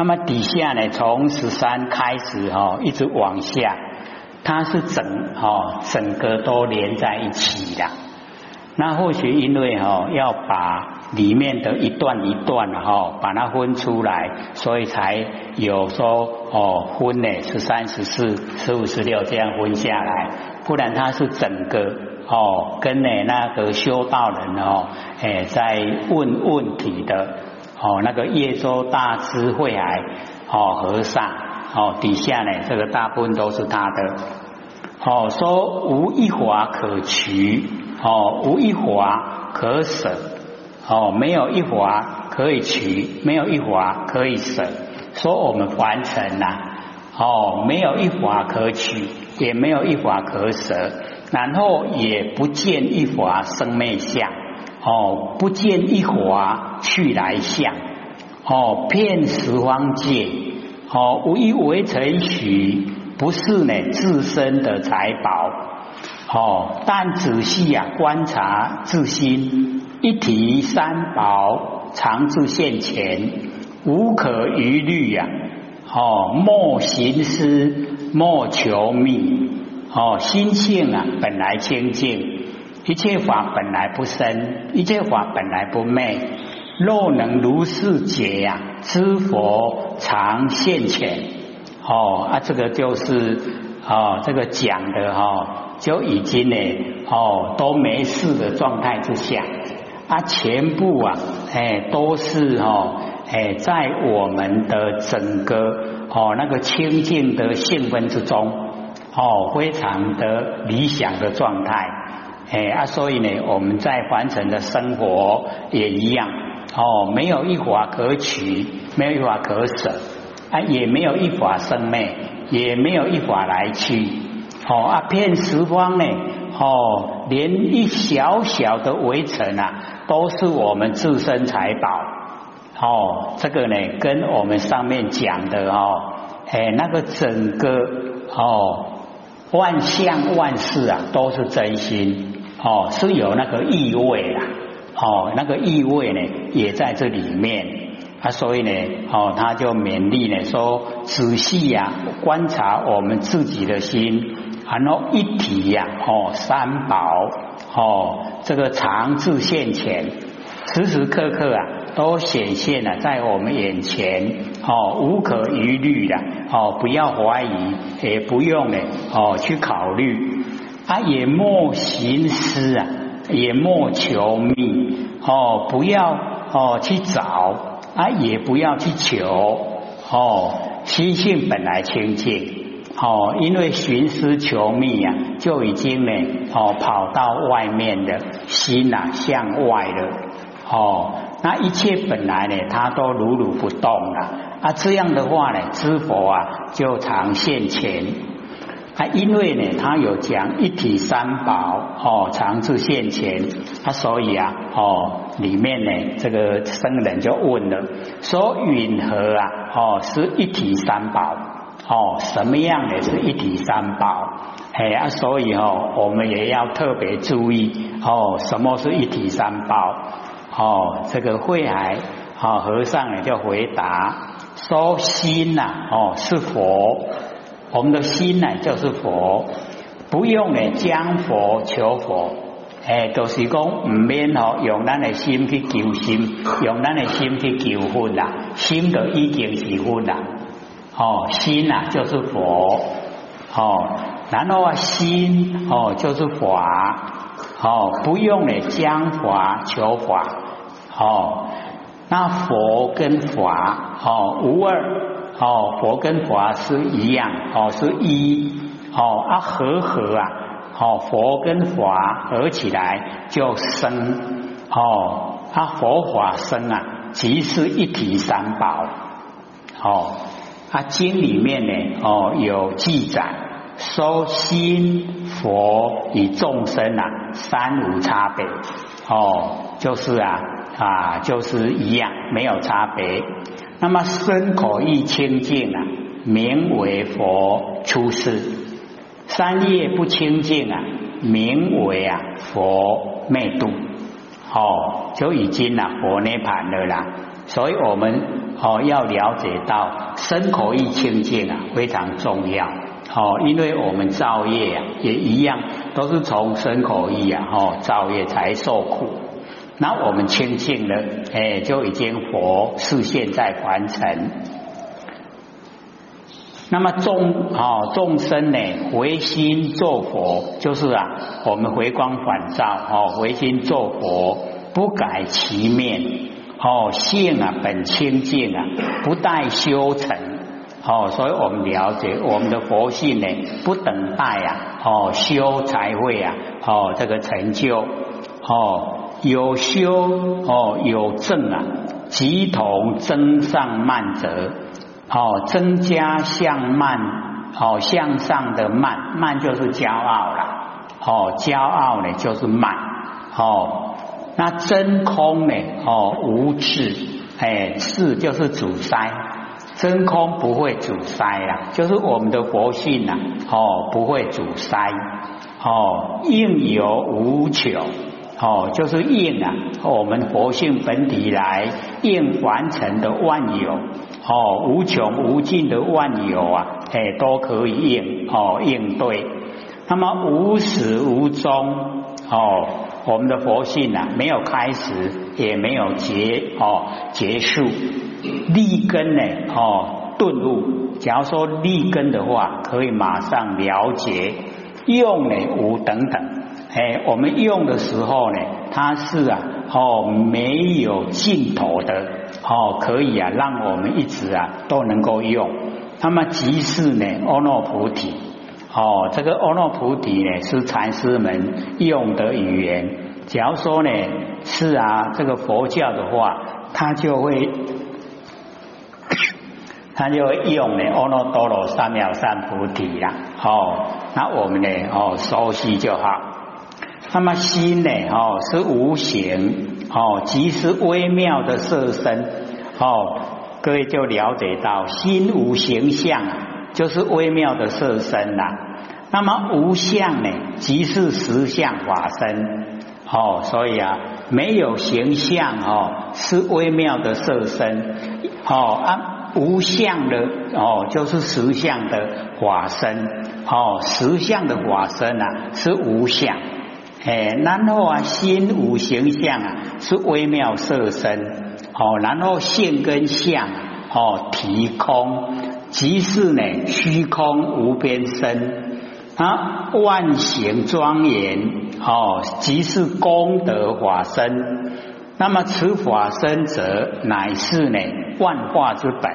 那么底下呢，从十三开始哈，一直往下，它是整哈整个都连在一起的。那或许因为哈要把里面的一段一段哈把它分出来，所以才有说哦分呢十三十四十五十六这样分下来，不然它是整个哦跟呢那个修道人哦哎在问问题的哦那个叶州大智慧海哦和尚哦底下呢这个大部分都是他的哦说无一华可取哦无一华可舍。哦，没有一华可以取，没有一华可以舍。说我们凡尘呐，哦，没有一华可取，也没有一华可舍，然后也不见一华生灭相，哦，不见一华去来相，哦，遍十方界，哦，无一为成许，不是呢自身的财宝，哦，但仔细啊观察自心。一体三宝常自现前，无可疑虑呀！哦，莫行思，莫求觅。哦，心性啊，本来清净，一切法本来不生，一切法本来不昧。若能如是解呀，知佛常现前。哦啊，这个就是哦，这个讲的哈，就已经呢哦都没事的状态之下。啊全部啊，哎，都是哦，哎，在我们的整个哦那个清净的性分之中，哦，非常的理想的状态，哎啊，所以呢，我们在凡尘的生活也一样，哦，没有一法可取，没有一法可舍，啊，也没有一法生灭，也没有一法来去，哦啊，遍十方呢，哦，连一小小的围城啊。都是我们自身财宝哦，这个呢，跟我们上面讲的哦，哎，那个整个哦，万象万事啊，都是真心哦，是有那个意味啦，哦，那个意味呢，也在这里面啊，所以呢，哦，他就勉励呢，说仔细呀，观察我们自己的心，然后一体呀，哦，三宝。哦，这个常自现前，时时刻刻啊，都显现了在我们眼前。哦，无可疑虑的。哦，不要怀疑，也不用呢。哦，去考虑啊，也莫寻思啊，也莫求觅。哦，不要哦去找啊，也不要去求。哦，心性本来清净。哦，因为寻思求觅呀，就已经呢，哦，跑到外面的心呐，向外了。哦，那一切本来呢，它都如如不动了。啊，这样的话呢，知佛啊，就常现前。啊，因为呢，他有讲一体三宝，哦，常自现前。啊，所以啊，哦，里面呢，这个僧人就问了，说允何啊？哦，是一体三宝。哦，什么样的是一体三宝？哎啊，所以哦，我们也要特别注意哦，什么是一体三宝？哦，这个慧海哦和尚呢就回答说：心呐，哦是佛，我们的心呢就是佛，不用呢将佛求佛，哎，就是讲唔免哦用咱的心去求心，用咱的心去求佛啦，心就已经是佛啦。哦，心呐就是佛，哦，然后啊心哦就是法，哦不用呢将法求法，哦，那佛跟法哦无二，哦佛跟法是一样，哦是一，哦啊和合啊，哦佛跟法合起来就生，哦啊佛法生啊即是一体三宝，哦。啊，经里面呢，哦，有记载说心佛与众生啊，三无差别，哦，就是啊啊，就是一样，没有差别。那么身口意清净啊，名为佛出世；三业不清净啊，名为啊佛灭度。哦，就已经啊佛涅盘了啦。所以我们。哦，要了解到身口意清净啊，非常重要。哦，因为我们造业啊，也一样，都是从身口意啊，哦，造业才受苦。那我们清净了，哎，就已经佛视现在凡尘。那么众哦众生呢，回心做佛，就是啊，我们回光返照哦，回心做佛，不改其面哦，性啊本清净啊，不待修成哦，所以我们了解我们的佛性呢，不等待啊哦修才会啊哦这个成就哦有修哦有正啊，即同增上慢者。哦，增加向慢，哦向上的慢，慢就是骄傲了。哦，骄傲呢就是慢。哦，那真空呢？哦，无智，哎，智就是阻塞，真空不会阻塞啦，就是我们的佛性呐。哦，不会阻塞。哦，应有无求。哦，就是应啊，我们佛性本体来应凡尘的万有。哦，无穷无尽的万有啊，哎，都可以应哦应对。那么无始无终哦，我们的佛性啊，没有开始，也没有结哦结束。立根呢哦顿悟，假如说立根的话，可以马上了解。用呢无等等，哎，我们用的时候呢，它是啊哦没有尽头的。哦，可以啊，让我们一直啊都能够用。那么即是呢，阿耨菩提。哦，这个阿耨菩提呢，是禅师们用的语言。假如说呢是啊，这个佛教的话，他就会 他就会用呢阿耨多罗三藐三菩提啦。哦，那我们呢哦熟悉就好。那么心呢哦是无形。哦，即是微妙的色身，哦，各位就了解到心无形象，就是微妙的色身呐。那么无相呢，即是实相法身，哦，所以啊，没有形象哦，是微妙的色身，哦啊，无相的哦，就是实相的法身，哦，实相的法身啊，是无相。哎，然后啊，心无形象啊，是微妙色身，哦，然后性跟相，哦，体空，即是呢，虚空无边身啊，万行庄严，哦，即是功德法身。那么此法身者，乃是呢，万化之本，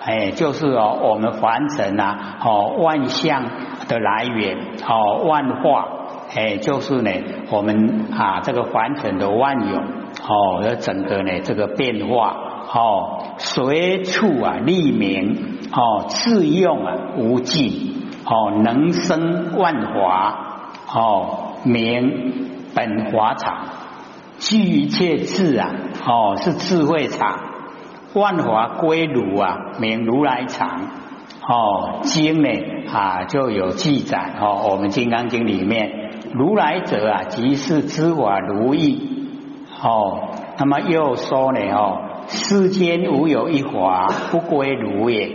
哎，就是哦，我们凡尘啊，哦，万象的来源，哦，万化。哎，就是呢，我们啊，这个凡尘的万有，哦，的整个呢，这个变化，哦，随处啊立名，哦，自用啊无尽，哦，能生万华，哦，名本华场，具一切智啊，哦，是智慧场，万华归如啊，名如来藏，哦，经呢啊就有记载，哦，我们金刚经里面。如来者啊，即是知法如意哦。那么又说呢哦，世间无有一法不归如也。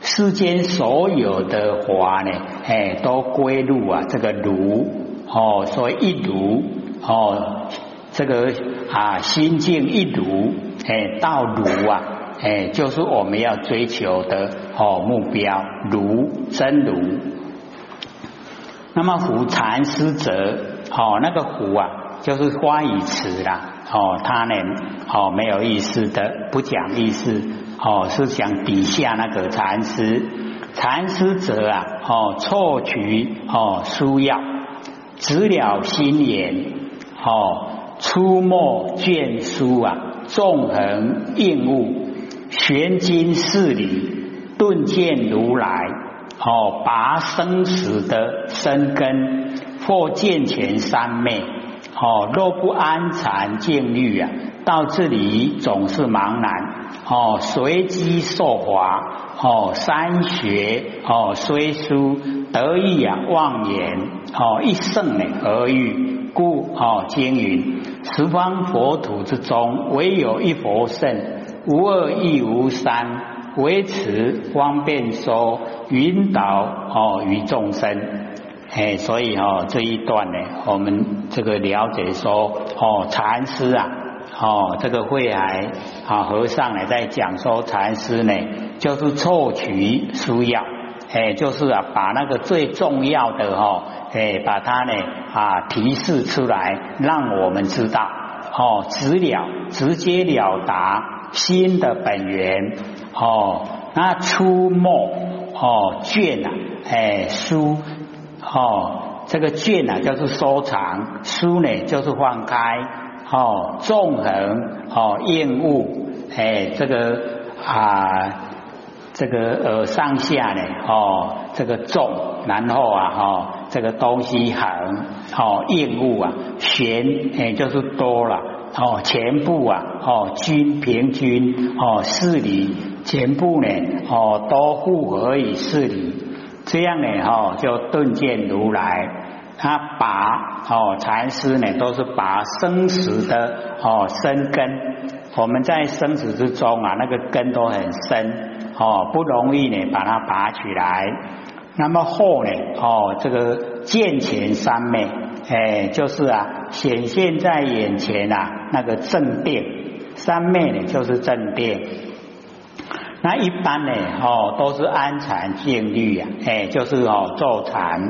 世间所有的法呢，哎，都归入啊这个如哦。所以一如哦，这个啊心境一如，哎，到如啊，哎，就是我们要追求的哦目标，如真如。那么虎禅师者，哦，那个虎啊，就是花语词啦，哦，他呢，哦，没有意思的，不讲意思，哦，是讲底下那个禅师，禅师者啊，哦，错取哦书要，直了心眼，哦，出没卷书啊，纵横应物，玄经事理，顿见如来。哦，拔生死的生根，或见前三昧。哦，若不安禅静虑啊，到这里总是茫然。哦，随机受华。哦，三学。哦，虽殊得意啊，妄言。哦，一圣呢而欲，故哦经云：十方佛土之中，唯有一佛圣。无二亦无三，维持方便说，引导哦于众生。哎，所以哦这一段呢，我们这个了解说哦禅师啊，哦这个慧海啊和尚呢在讲说禅师呢，就是凑取需要，哎就是啊把那个最重要的哈，哎把它呢啊提示出来，让我们知道哦直了直接了达心的本源哦，那出没哦卷啊哎书。哦，这个卷啊，就是收藏；书呢，就是放开。哦，纵横哦，厌恶哎，这个啊，这个呃上下呢，哦，这个纵，然后啊，哦，这个东西横，哦，厌恶啊，悬哎，就是多了。哦，全部啊，哦，均平均哦，四理全部呢，哦，都复合于四理。这样呢，哈，就顿见如来，他拔哦禅师呢，都是拔生死的哦生根，我们在生死之中啊，那个根都很深哦，不容易呢把它拔起来。那么后呢，哦，这个见前三昧，哎，就是啊显现在眼前啊那个正定，三昧呢就是正定。那一般呢，哦，都是安禅静虑呀，哎，就是哦坐禅，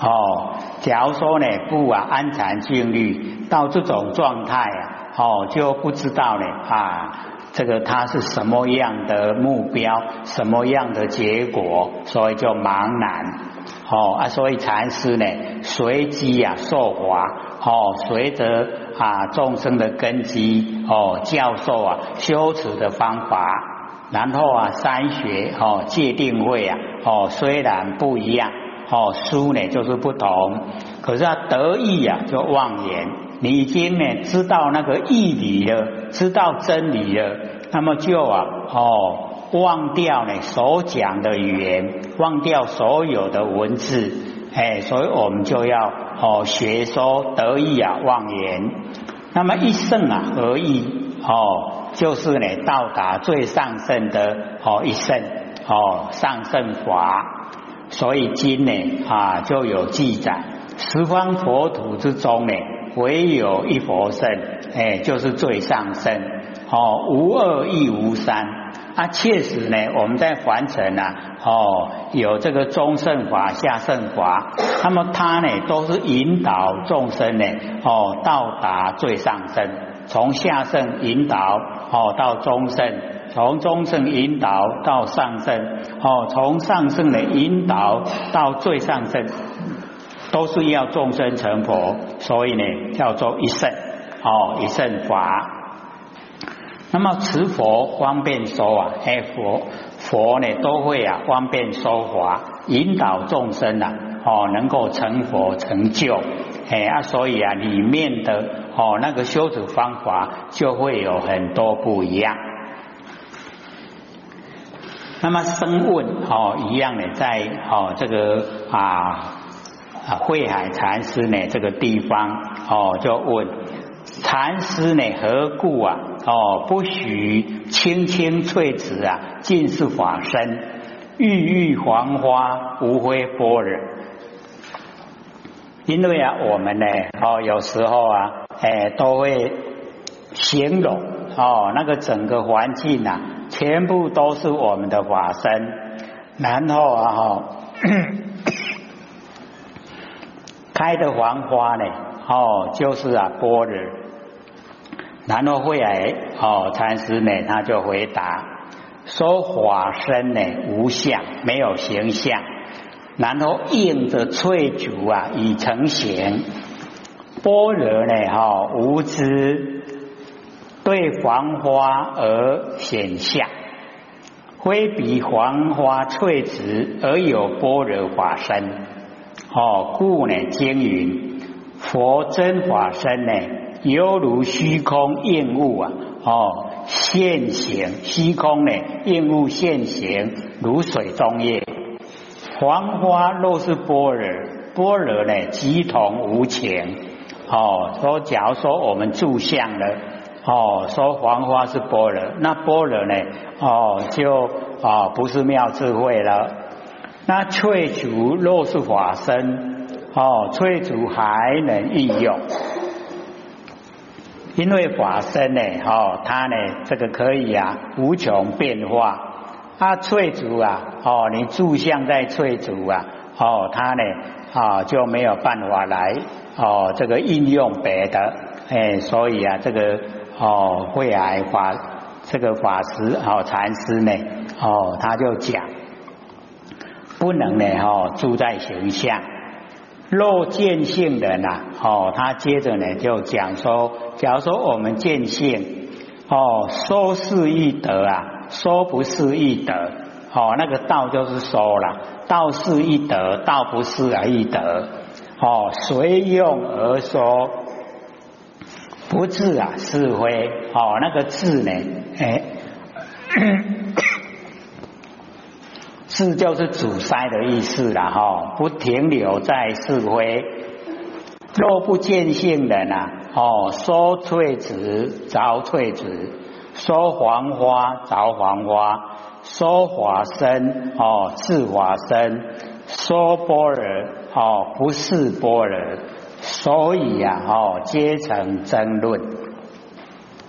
哦，假如说呢不啊安禅静虑，到这种状态啊，哦就不知道呢啊，这个它是什么样的目标，什么样的结果，所以就茫然，哦啊，所以禅师呢随机啊受华，哦随着啊众生的根基，哦教授啊修持的方法。然后啊，三学哦界定会啊哦虽然不一样哦书呢就是不同，可是啊得意啊就妄言，你已经呢知道那个义理了，知道真理了，那么就啊哦忘掉呢所讲的语言，忘掉所有的文字，哎，所以我们就要哦学说得意啊妄言，那么一圣啊何意？哦，就是呢，到达最上圣的哦一圣哦上圣法，所以今呢啊就有记载，十方佛土之中呢，唯有一佛圣，哎，就是最上圣哦，无二亦无三啊，确实呢，我们在凡尘啊，哦，有这个中圣法、下圣法，那么他呢都是引导众生呢，哦，到达最上身。从下圣引导哦到中圣，从中圣引导到上圣哦，从上圣的引导到最上圣，都是要众生成佛，所以呢叫做一圣哦一圣法。那么持佛方便说啊，哎佛佛呢都会啊方便说法，引导众生啊哦能够成佛成就。哎啊，所以啊，里面的哦那个修持方法就会有很多不一样。那么声问哦一样的，在哦这个啊啊慧海禅师呢这个地方哦就问禅师呢何故啊哦不许青青翠紫啊尽是法身，郁郁黄花无非般若。因为啊，我们呢，哦，有时候啊，哎，都会形容哦，那个整个环境啊，全部都是我们的法身，然后啊，哈，开的黄花呢，哦，就是啊，般若，然后会来，哦，禅师呢，他就回答说，法身呢，无相，没有形象。然后应着翠竹啊，已成形；般若呢，哈无知对黄花而显相，非比黄花翠竹而有般若法身。哦，故呢，经云佛真法身呢，犹如虚空应物啊，哦现行虚空呢，应物现行如水中月。黄花若是般若，般若呢即同无情。哦，说假如说我们住相了，哦，说黄花是般若，那般若呢？哦，就啊不是妙智慧了。那翠竹若是法身，哦，翠竹还能应用，因为法身呢，哦，它呢这个可以啊无穷变化。啊，翠竹啊，哦，你住相在翠竹啊，哦，它呢啊就没有办法来哦这个应用别的，哎，所以啊这个。哦，慧来法这个法师哦，禅师呢哦，他就讲不能呢哦，住在形象，若见性人呢哦，他接着呢就讲说，假如说我们见性哦，说是易得啊，说不是易得哦，那个道就是说了，道是易得，道不是而易得哦，随用而说。不治啊，是非哦，那个治呢？哎，是就是阻塞的意思了哈，不停留在是非。若不见性的呢？哦，说翠子着翠子，说黄花着黄花，说华身哦是华身，说般若哦不是般若。所以呀，哦，皆成争论。